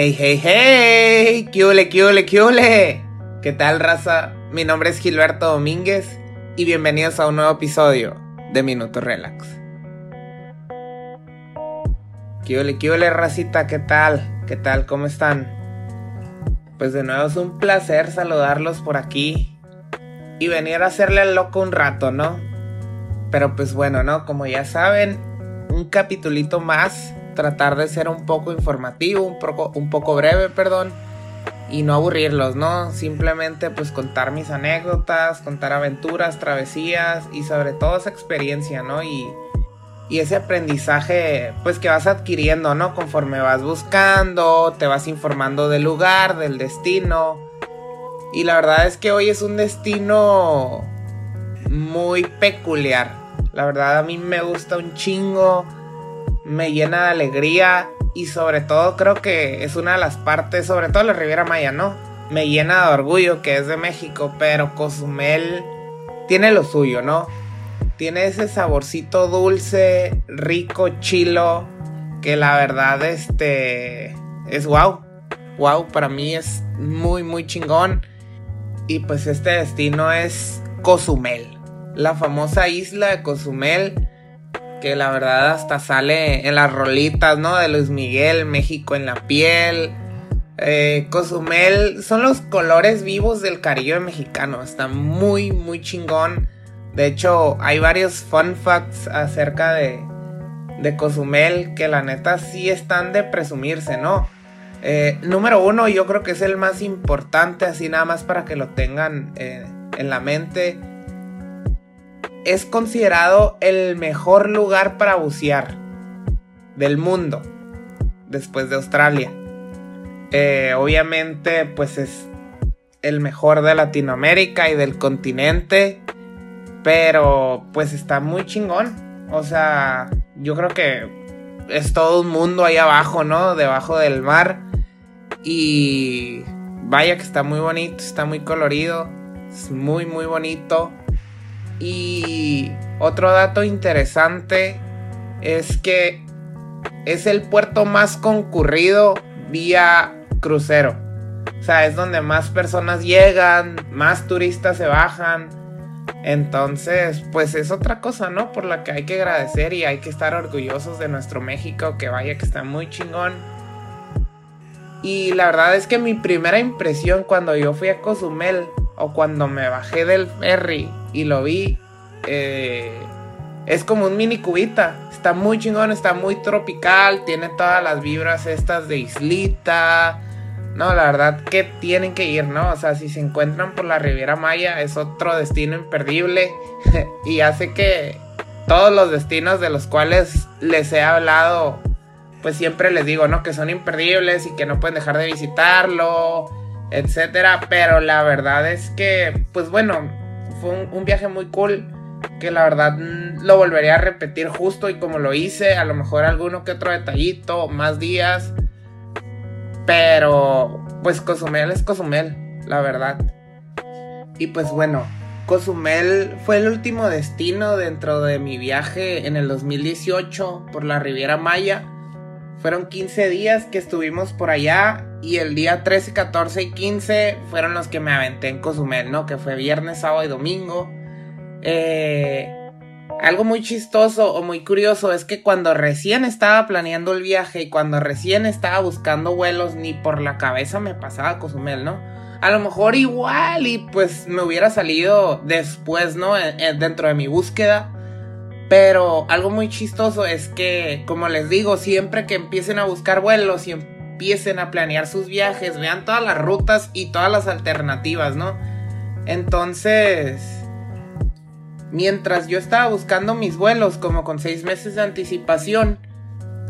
Hey, hey, hey, ¿qué ole, qué ole, qué ole? ¿Qué tal, raza? Mi nombre es Gilberto Domínguez y bienvenidos a un nuevo episodio de Minuto Relax. ¿Qué ole, qué ole, racita? ¿Qué tal? ¿Qué tal? ¿Cómo están? Pues de nuevo es un placer saludarlos por aquí y venir a hacerle al loco un rato, ¿no? Pero pues bueno, ¿no? Como ya saben, un capitulito más tratar de ser un poco informativo, un poco, un poco breve, perdón, y no aburrirlos, ¿no? Simplemente pues contar mis anécdotas, contar aventuras, travesías y sobre todo esa experiencia, ¿no? Y, y ese aprendizaje pues que vas adquiriendo, ¿no? Conforme vas buscando, te vas informando del lugar, del destino. Y la verdad es que hoy es un destino muy peculiar. La verdad a mí me gusta un chingo me llena de alegría y sobre todo creo que es una de las partes, sobre todo la Riviera Maya, ¿no? Me llena de orgullo que es de México, pero Cozumel tiene lo suyo, ¿no? Tiene ese saborcito dulce, rico, chilo, que la verdad este es wow. Wow, para mí es muy muy chingón. Y pues este destino es Cozumel, la famosa isla de Cozumel que la verdad hasta sale en las rolitas, ¿no? De Luis Miguel, México en la piel. Eh, Cozumel son los colores vivos del Caribe mexicano. Está muy, muy chingón. De hecho, hay varios fun facts acerca de, de Cozumel que la neta sí están de presumirse, ¿no? Eh, número uno, yo creo que es el más importante, así nada más para que lo tengan eh, en la mente es considerado el mejor lugar para bucear del mundo después de Australia. Eh, obviamente, pues es el mejor de Latinoamérica y del continente, pero pues está muy chingón. O sea, yo creo que es todo un mundo ahí abajo, ¿no? Debajo del mar. Y vaya que está muy bonito, está muy colorido, es muy, muy bonito. Y otro dato interesante es que es el puerto más concurrido vía crucero. O sea, es donde más personas llegan, más turistas se bajan. Entonces, pues es otra cosa, ¿no? Por la que hay que agradecer y hay que estar orgullosos de nuestro México, que vaya que está muy chingón. Y la verdad es que mi primera impresión cuando yo fui a Cozumel o cuando me bajé del ferry y lo vi, eh, es como un mini cubita. Está muy chingón, está muy tropical, tiene todas las vibras estas de islita. No, la verdad que tienen que ir, ¿no? O sea, si se encuentran por la Riviera Maya es otro destino imperdible y hace que todos los destinos de los cuales les he hablado, pues siempre les digo, ¿no? Que son imperdibles y que no pueden dejar de visitarlo, etcétera. Pero la verdad es que, pues bueno, fue un viaje muy cool que la verdad mm, lo volvería a repetir justo y como lo hice, a lo mejor alguno que otro detallito, más días. Pero pues Cozumel es Cozumel, la verdad. Y pues bueno, Cozumel fue el último destino dentro de mi viaje en el 2018 por la Riviera Maya. Fueron 15 días que estuvimos por allá y el día 13, 14 y 15 fueron los que me aventé en Cozumel, ¿no? Que fue viernes, sábado y domingo. Eh, algo muy chistoso o muy curioso es que cuando recién estaba planeando el viaje y cuando recién estaba buscando vuelos, ni por la cabeza me pasaba Cozumel, ¿no? A lo mejor igual y pues me hubiera salido después, ¿no? dentro de mi búsqueda. Pero algo muy chistoso es que, como les digo, siempre que empiecen a buscar vuelos empiecen a planear sus viajes, vean todas las rutas y todas las alternativas, ¿no? Entonces mientras yo estaba buscando mis vuelos como con seis meses de anticipación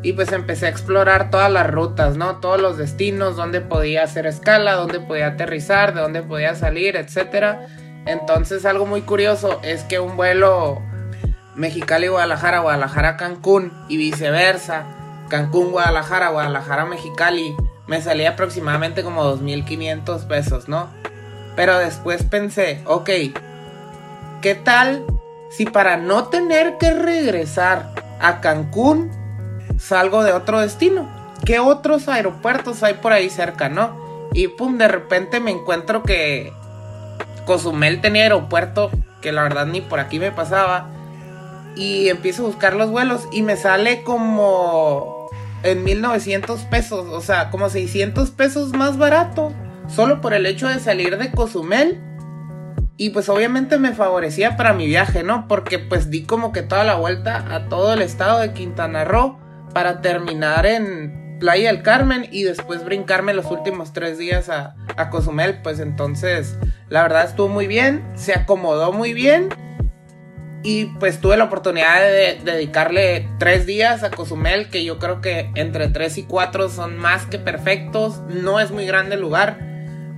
y pues empecé a explorar todas las rutas, ¿no? Todos los destinos, dónde podía hacer escala, dónde podía aterrizar, de dónde podía salir, etc. Entonces algo muy curioso es que un vuelo Mexicali-Guadalajara, Guadalajara-Cancún y viceversa, Cancún-Guadalajara, Guadalajara-Mexicali, me salía aproximadamente como 2.500 pesos, ¿no? Pero después pensé, ok, ¿Qué tal si para no tener que regresar a Cancún salgo de otro destino? ¿qué otros aeropuertos hay por ahí cerca, no? Y pum, de repente me encuentro que Cozumel tenía aeropuerto, que la verdad ni por aquí me pasaba. Y empiezo a buscar los vuelos y me sale como en 1900 pesos, o sea, como 600 pesos más barato, solo por el hecho de salir de Cozumel. Y pues obviamente me favorecía para mi viaje, ¿no? Porque pues di como que toda la vuelta a todo el estado de Quintana Roo para terminar en Playa del Carmen y después brincarme los últimos tres días a, a Cozumel. Pues entonces, la verdad estuvo muy bien, se acomodó muy bien y pues tuve la oportunidad de dedicarle tres días a Cozumel, que yo creo que entre tres y cuatro son más que perfectos. No es muy grande el lugar,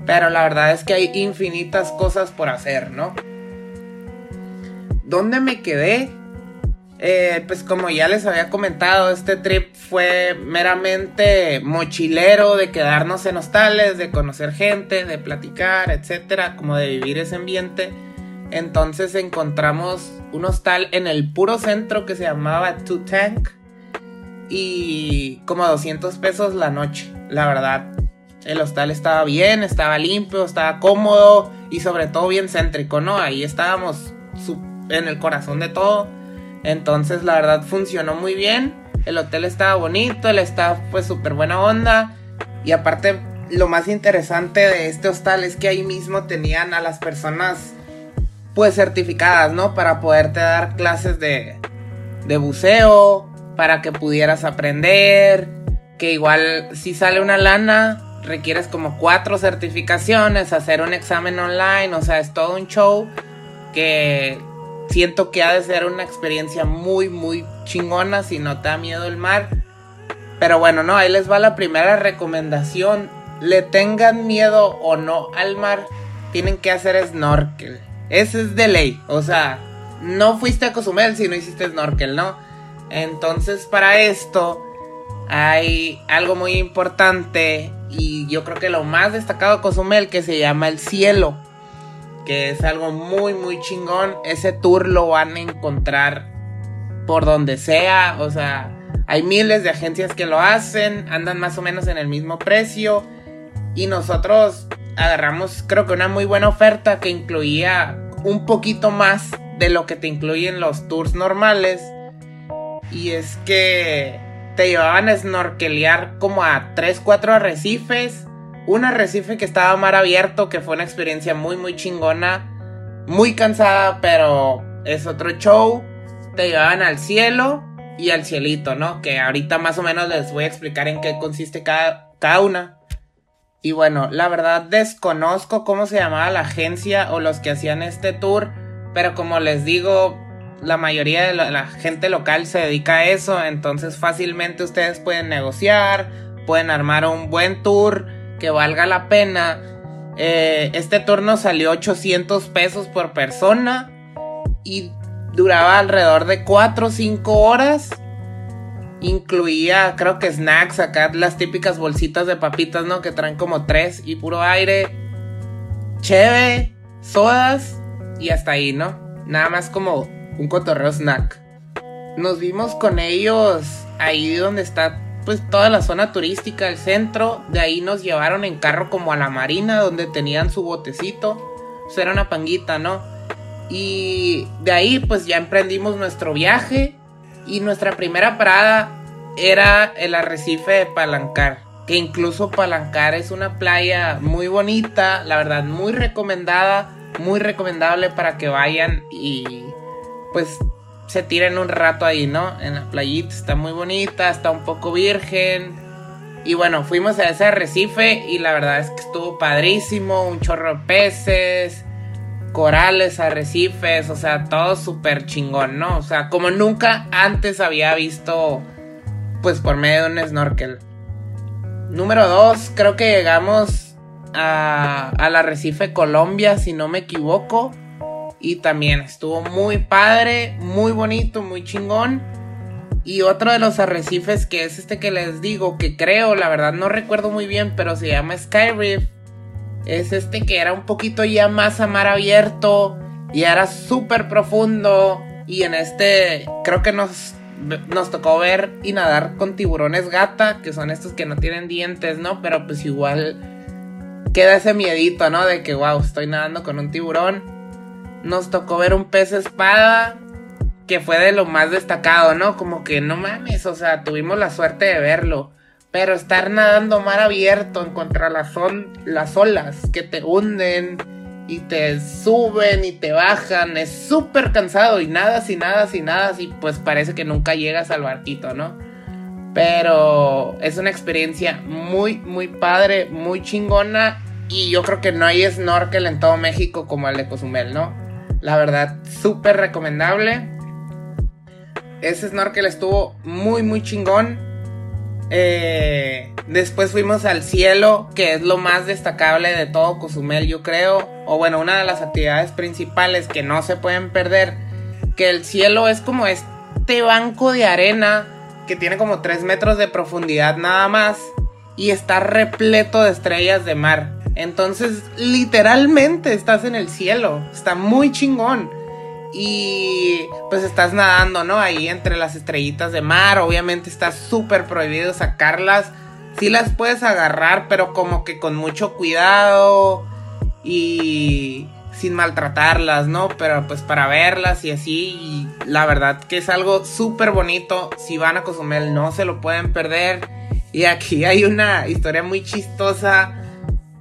pero la verdad es que hay infinitas cosas por hacer, ¿no? ¿Dónde me quedé? Eh, pues como ya les había comentado, este trip fue meramente mochilero de quedarnos en hostales, de conocer gente, de platicar, etcétera, como de vivir ese ambiente. Entonces encontramos un hostal en el puro centro que se llamaba Two Tank y como 200 pesos la noche, la verdad. El hostal estaba bien, estaba limpio, estaba cómodo y sobre todo bien céntrico, ¿no? Ahí estábamos en el corazón de todo. Entonces la verdad funcionó muy bien. El hotel estaba bonito, el staff fue súper buena onda. Y aparte lo más interesante de este hostal es que ahí mismo tenían a las personas pues certificadas, ¿no? Para poderte dar clases de, de buceo, para que pudieras aprender, que igual si sale una lana, requieres como cuatro certificaciones, hacer un examen online, o sea, es todo un show que siento que ha de ser una experiencia muy, muy chingona si no te da miedo el mar. Pero bueno, no, ahí les va la primera recomendación. Le tengan miedo o no al mar, tienen que hacer snorkel. Ese es de ley. O sea, no fuiste a Cozumel si no hiciste snorkel, ¿no? Entonces, para esto hay algo muy importante y yo creo que lo más destacado de Cozumel que se llama el cielo que es algo muy, muy chingón. Ese tour lo van a encontrar por donde sea, o sea, hay miles de agencias que lo hacen, andan más o menos en el mismo precio y nosotros agarramos creo que una muy buena oferta que incluía un poquito más de lo que te incluyen los tours normales y es que te llevaban a snorkelear como a 3, 4 arrecifes un arrecife que estaba mar abierto, que fue una experiencia muy, muy chingona. Muy cansada, pero es otro show. Te llevaban al cielo y al cielito, ¿no? Que ahorita más o menos les voy a explicar en qué consiste cada, cada una. Y bueno, la verdad desconozco cómo se llamaba la agencia o los que hacían este tour, pero como les digo, la mayoría de la, gente local se dedica a eso, entonces fácilmente ustedes pueden negociar, pueden armar un buen tour que valga la pena. Eh, este turno salió 800 pesos por persona y duraba alrededor de 4 o 5 horas. Incluía, creo que snacks, acá las típicas bolsitas de papitas, ¿no? Que traen como 3 y puro aire. Cheve, sodas y hasta ahí, ¿no? Nada más como un cotorreo snack. Nos vimos con ellos ahí donde está pues toda la zona turística, el centro, de ahí nos llevaron en carro como a la marina donde tenían su botecito, pues era una panguita, ¿no? Y de ahí pues ya emprendimos nuestro viaje y nuestra primera parada era el arrecife de Palancar, que incluso Palancar es una playa muy bonita, la verdad muy recomendada, muy recomendable para que vayan y pues se tiren un rato ahí, ¿no? En la playita está muy bonita, está un poco virgen. Y bueno, fuimos a ese arrecife y la verdad es que estuvo padrísimo, un chorro de peces, corales, arrecifes, o sea, todo súper chingón, ¿no? O sea, como nunca antes había visto, pues por medio de un snorkel. Número dos, creo que llegamos a, al arrecife Colombia, si no me equivoco. Y también estuvo muy padre, muy bonito, muy chingón. Y otro de los arrecifes que es este que les digo, que creo, la verdad no recuerdo muy bien, pero se llama Sky Reef. Es este que era un poquito ya más a mar abierto y era súper profundo. Y en este creo que nos nos tocó ver y nadar con tiburones gata, que son estos que no tienen dientes, ¿no? Pero pues igual queda ese miedito, ¿no? De que, wow, estoy nadando con un tiburón. Nos tocó ver un pez espada, que fue de lo más destacado, ¿no? Como que no mames, o sea, tuvimos la suerte de verlo. Pero estar nadando mar abierto en contra las, son, las olas que te hunden y te suben y te bajan, es súper cansado y nada, y nada, y nada, y pues parece que nunca llegas al barquito, ¿no? Pero es una experiencia muy, muy padre, muy chingona y yo creo que no hay snorkel en todo México como el de Cozumel, ¿no? La verdad, súper recomendable. Ese snorkel estuvo muy, muy chingón. Eh, después fuimos al cielo, que es lo más destacable de todo Cozumel, yo creo. O bueno, una de las actividades principales que no se pueden perder. Que el cielo es como este banco de arena que tiene como 3 metros de profundidad nada más. Y está repleto de estrellas de mar. Entonces, literalmente estás en el cielo. Está muy chingón. Y pues estás nadando, ¿no? Ahí entre las estrellitas de mar. Obviamente está súper prohibido sacarlas. Sí las puedes agarrar, pero como que con mucho cuidado. Y sin maltratarlas, ¿no? Pero pues para verlas y así. Y la verdad que es algo súper bonito. Si van a Cozumel no se lo pueden perder. Y aquí hay una historia muy chistosa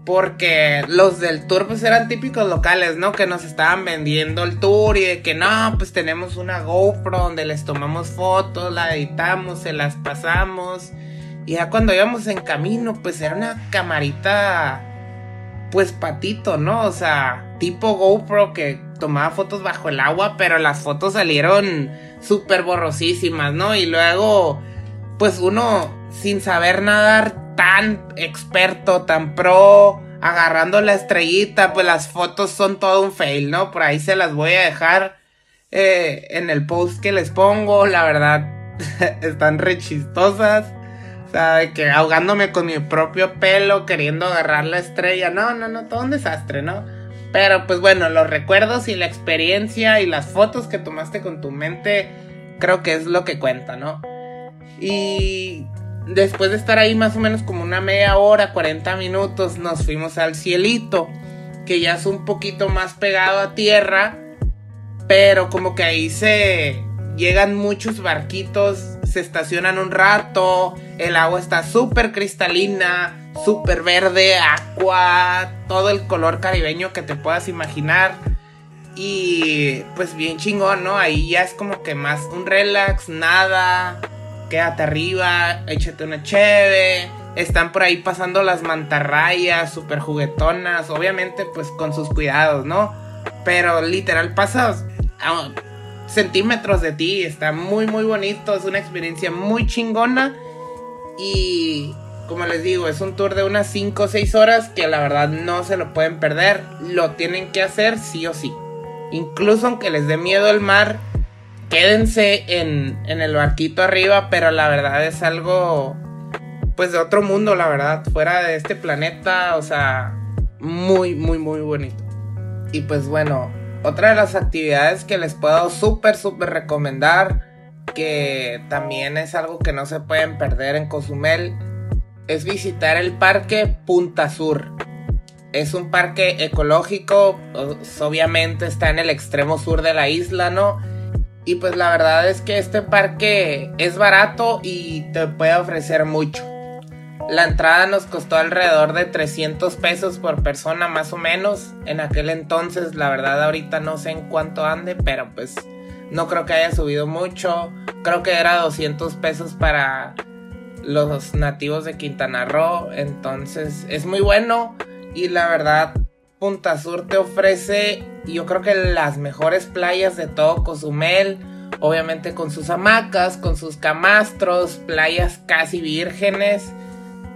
porque los del tour pues eran típicos locales, ¿no? Que nos estaban vendiendo el tour y de que no, pues tenemos una GoPro donde les tomamos fotos, la editamos, se las pasamos. Y ya cuando íbamos en camino, pues era una camarita, pues patito, ¿no? O sea, tipo GoPro que tomaba fotos bajo el agua, pero las fotos salieron súper borrosísimas, ¿no? Y luego, pues uno sin saber nadar tan experto, tan pro, agarrando la estrellita, pues las fotos son todo un fail, ¿no? Por ahí se las voy a dejar eh, en el post que les pongo, la verdad, están re chistosas. Que ahogándome con mi propio pelo, queriendo agarrar la estrella. No, no, no, todo un desastre, ¿no? Pero pues bueno, los recuerdos y la experiencia y las fotos que tomaste con tu mente, creo que es lo que cuenta, ¿no? Y después de estar ahí más o menos como una media hora, 40 minutos, nos fuimos al cielito, que ya es un poquito más pegado a tierra, pero como que ahí se llegan muchos barquitos, se estacionan un rato, el agua está súper cristalina, súper verde, agua, todo el color caribeño que te puedas imaginar. Y pues bien chingón, ¿no? Ahí ya es como que más un relax, nada, quédate arriba, échate una cheve. Están por ahí pasando las mantarrayas, súper juguetonas, obviamente pues con sus cuidados, ¿no? Pero literal pasas a centímetros de ti, está muy muy bonito, es una experiencia muy chingona y como les digo, es un tour de unas 5 o 6 horas que la verdad no se lo pueden perder, lo tienen que hacer sí o sí. Incluso aunque les dé miedo el mar, quédense en, el barquito arriba, pero la verdad es algo, pues de otro mundo, la verdad, fuera de este planeta, o sea, muy, muy, muy bonito. Y pues bueno, otra de las actividades que les puedo súper, súper recomendar, que también es algo que no se pueden perder en Cozumel, es visitar el parque Punta Sur. Es un parque ecológico, obviamente está en el extremo sur de la isla, ¿no? Y pues la verdad es que este parque es barato y te puede ofrecer mucho. La entrada nos costó alrededor de 300 pesos por persona más o menos. En aquel entonces, la verdad ahorita no sé en cuánto ande, pero pues no creo que haya subido mucho. Creo que era 200 pesos para los nativos de Quintana Roo. Entonces es muy bueno y la verdad Punta Sur te ofrece, yo creo que las mejores playas de todo Cozumel. Obviamente con sus hamacas, con sus camastros, playas casi vírgenes.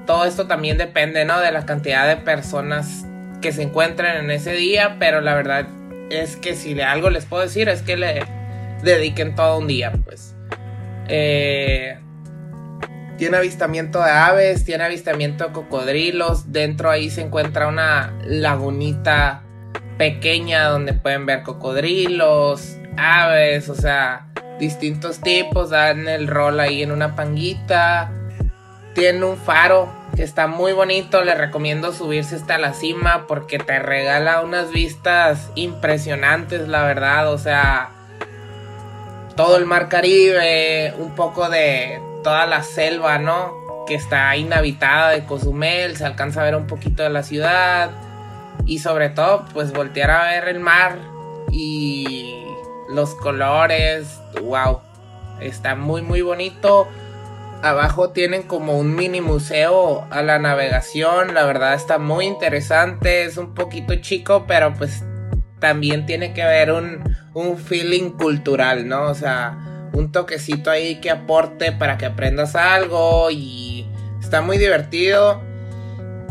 Todo esto también depende, ¿no? De la cantidad de personas que se encuentren en ese día. Pero la verdad es que si algo les puedo decir es que le dediquen todo un día, pues. Eh, tiene avistamiento de aves, tiene avistamiento de cocodrilos. Dentro ahí se encuentra una lagunita pequeña donde pueden ver cocodrilos, aves, o sea, distintos tipos, dan el rol ahí en una panguita. Tiene un faro que está muy bonito, le recomiendo subirse hasta la cima porque te regala unas vistas impresionantes, la verdad, o sea, todo el mar Caribe, un poco de toda la selva, ¿no? Que está inhabitada de Cozumel, se alcanza a ver un poquito de la ciudad y sobre todo pues voltear a ver el mar y los colores, wow, está muy muy bonito abajo tienen como un mini museo a la navegación. La verdad está muy interesante. Es un poquito chico, pero pues también tiene que haber un, un feeling cultural, ¿no? O sea, un toquecito ahí que aporte para que aprendas algo y está muy divertido.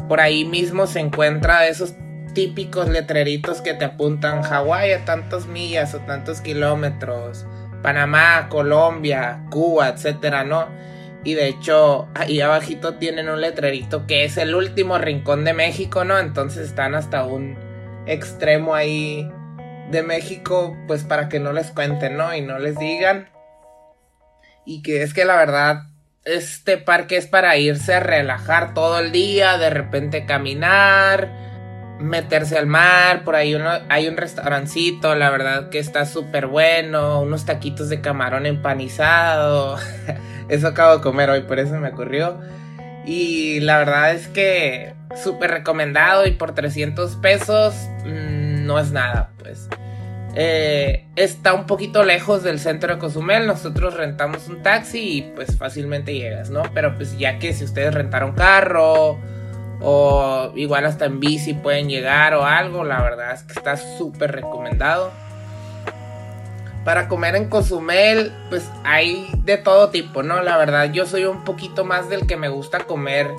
Por ahí mismo se encuentra esos típicos letreritos que te apuntan Hawái a tantas millas o tantos kilómetros, Panamá, Colombia, Cuba, etcétera, ¿no? Y de hecho, ahí abajito tienen un letrerito que es el último rincón de México, ¿no? Entonces están hasta un extremo ahí de México, pues para que no les cuenten, ¿no? Y no les digan. Y que es que la verdad, este parque es para irse a relajar todo el día, de repente caminar, meterse al mar, por ahí uno, hay un restaurancito, la verdad que está súper bueno, unos taquitos de camarón empanizado. Eso acabo de comer hoy, por eso me ocurrió. Y la verdad es que súper recomendado y por 300 pesos mm, no es nada, pues. Eh, está un poquito lejos del centro de Cozumel. Nosotros rentamos un taxi y pues fácilmente llegas, ¿no? Pero pues ya que si ustedes rentaron carro o igual hasta en bici pueden llegar o algo, la verdad es que está súper recomendado. Para comer en Cozumel, pues hay de todo tipo, ¿no? La verdad, yo soy un poquito más del que me gusta comer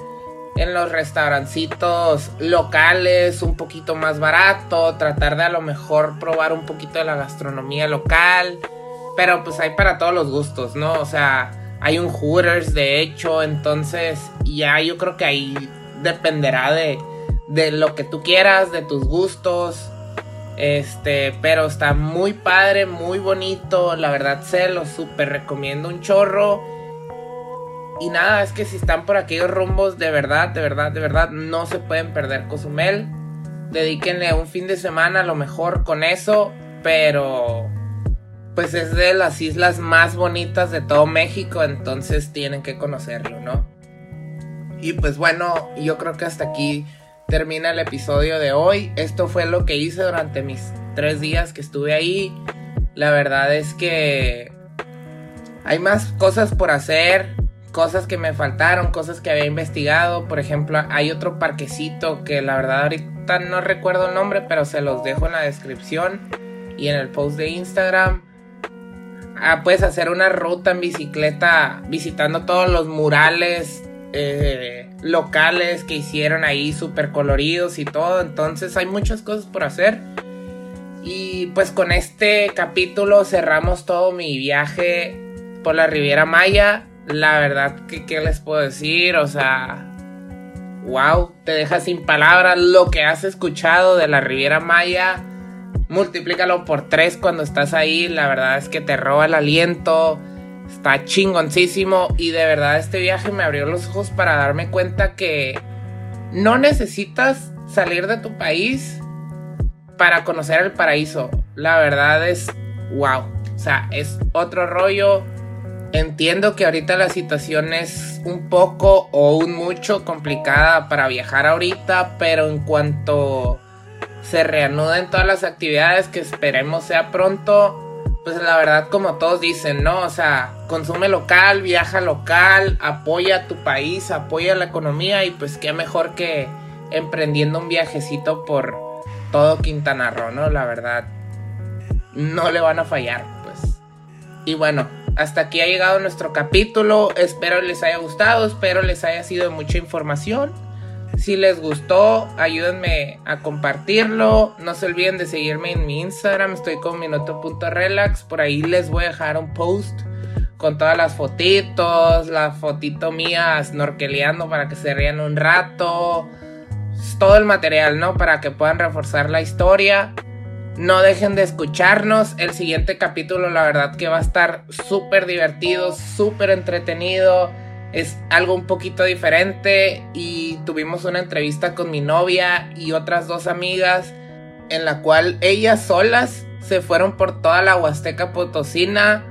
en los restaurancitos locales, un poquito más barato, tratar de a lo mejor probar un poquito de la gastronomía local, pero pues hay para todos los gustos, ¿no? O sea, hay un Hooters de hecho, entonces ya yo creo que ahí dependerá de, de lo que tú quieras, de tus gustos. Este, pero está muy padre, muy bonito. La verdad, se lo súper recomiendo un chorro. Y nada, es que si están por aquellos rumbos, de verdad, de verdad, de verdad, no se pueden perder Cozumel. Dedíquenle un fin de semana a lo mejor con eso. Pero, pues es de las islas más bonitas de todo México. Entonces tienen que conocerlo, ¿no? Y pues bueno, yo creo que hasta aquí termina el episodio de hoy. Esto fue lo que hice durante mis tres días que estuve ahí. La verdad es que hay más cosas por hacer, cosas que me faltaron, cosas que había investigado. Por ejemplo, hay otro parquecito que la verdad ahorita no recuerdo el nombre, pero se los dejo en la descripción y en el post de Instagram. Ah, puedes hacer una ruta en bicicleta visitando todos los murales eh, locales que hicieron ahí súper coloridos y todo. Entonces hay muchas cosas por hacer. Y pues con este capítulo cerramos todo mi viaje por la Riviera Maya. La verdad que qué les puedo decir, o sea, wow, te deja sin palabras lo que has escuchado de la Riviera Maya. Multiplícalo por tres cuando estás ahí, la verdad es que te roba el aliento Está chingoncísimo y de verdad este viaje me abrió los ojos para darme cuenta que no necesitas salir de tu país para conocer el paraíso. La verdad es wow. O sea, es otro rollo. Entiendo que ahorita la situación es un poco o un mucho complicada para viajar ahorita, pero en cuanto se reanuden todas las actividades que esperemos sea pronto, pues la verdad como todos dicen, ¿no? O sea, consume local, viaja local, apoya tu país, apoya la economía y pues qué mejor que emprendiendo un viajecito por todo Quintana Roo, ¿no? La verdad, no le van a fallar, pues. Y bueno, hasta aquí ha llegado nuestro capítulo, espero les haya gustado, espero les haya sido de mucha información. Si les gustó, ayúdenme a compartirlo. No se olviden de seguirme en mi Instagram. Estoy con minuto.relax. Por ahí les voy a dejar un post con todas las fotitos. La fotito mía snorkeleando para que se rían un rato. Todo el material, ¿no? Para que puedan reforzar la historia. No dejen de escucharnos. El siguiente capítulo, la verdad que va a estar súper divertido, súper entretenido. Es algo un poquito diferente. Y tuvimos una entrevista con mi novia y otras dos amigas. En la cual ellas solas se fueron por toda la Huasteca Potosina.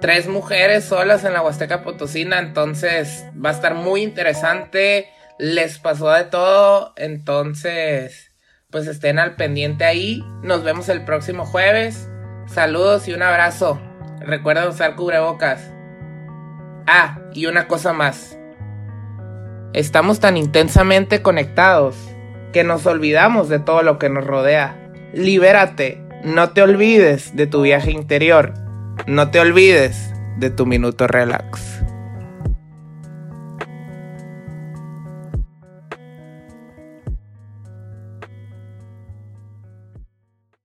Tres mujeres solas en la Huasteca Potosina. Entonces va a estar muy interesante. Les pasó de todo. Entonces pues estén al pendiente ahí. Nos vemos el próximo jueves. Saludos y un abrazo. Recuerda usar cubrebocas. Ah, y una cosa más. Estamos tan intensamente conectados que nos olvidamos de todo lo que nos rodea. Libérate. No te olvides de tu viaje interior. No te olvides de tu minuto relax.